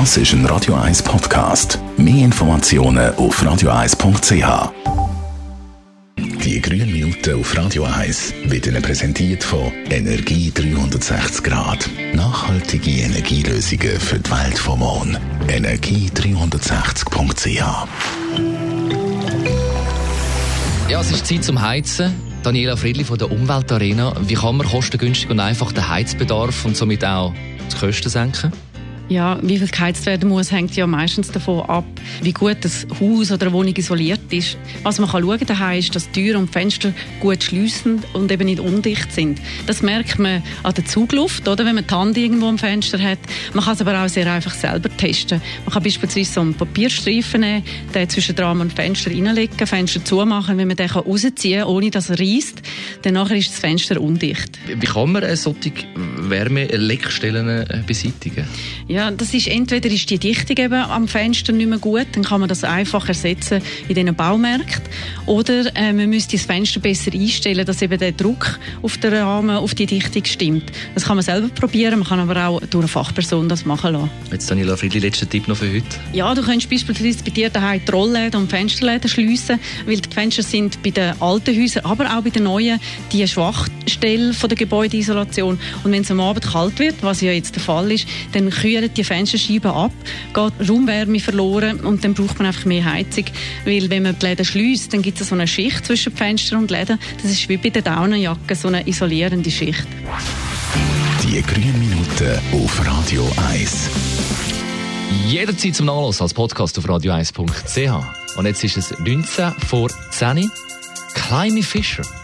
Das ist ein Radio 1 Podcast. Mehr Informationen auf radio1.ch. Die grünen Minuten auf Radio 1 wird Ihnen präsentiert von Energie 360 Grad. Nachhaltige Energielösungen für die Welt vom Morgen. Energie360.ch Ja, es ist Zeit zum Heizen. Daniela Friedli von der Umweltarena. Wie kann man kostengünstig und einfach den Heizbedarf und somit auch die Kosten senken? Ja, wie viel geheizt werden muss, hängt ja meistens davon ab, wie gut das Haus oder eine Wohnung isoliert ist. Was man kann schauen daheim ist, dass Türen und Fenster gut schliessen und eben nicht undicht sind. Das merkt man an der Zugluft, oder? Wenn man die Hand irgendwo am Fenster hat. Man kann es aber auch sehr einfach selber testen. Man kann beispielsweise so einen Papierstreifen nehmen, den zwischen Rahmen und Fenster reinlegen, Fenster zumachen. Wenn man den rausziehen kann, ohne dass er reißt, dann ist das Fenster undicht. Wie kann man solche Wärmeleckstellen äh, beseitigen? Ja, das ist entweder ist die Dichtung eben am Fenster nicht mehr gut, dann kann man das einfach ersetzen in diesen Baumärkten. Oder äh, man müsste das Fenster besser einstellen, dass eben der Druck auf den Rahmen, auf die Dichtung stimmt. Das kann man selber probieren, man kann aber auch durch eine Fachperson das machen lassen. Jetzt Daniela Friedli, letzter Tipp noch für heute. Ja, du könntest beispielsweise bei dir daheim die Rollläden und Fensterläden schliessen, weil die Fenster sind bei den alten Häusern, aber auch bei den neuen, die Schwachstelle von der Gebäudeisolation. Und wenn es am Abend kalt wird, was ja jetzt der Fall ist, dann kühlen die Fensterscheiben ab, geht Raumwärme verloren und dann braucht man einfach mehr Heizung. Weil wenn man die Läden schließt, dann gibt es so eine Schicht zwischen Fenster und Läden. Das ist wie bei der Daunenjacke, so eine isolierende Schicht. Die grünen Minuten auf Radio 1. Jederzeit zum Nachlassen als Podcast auf radio1.ch. Und jetzt ist es 19 vor 10 Kleine Fischer.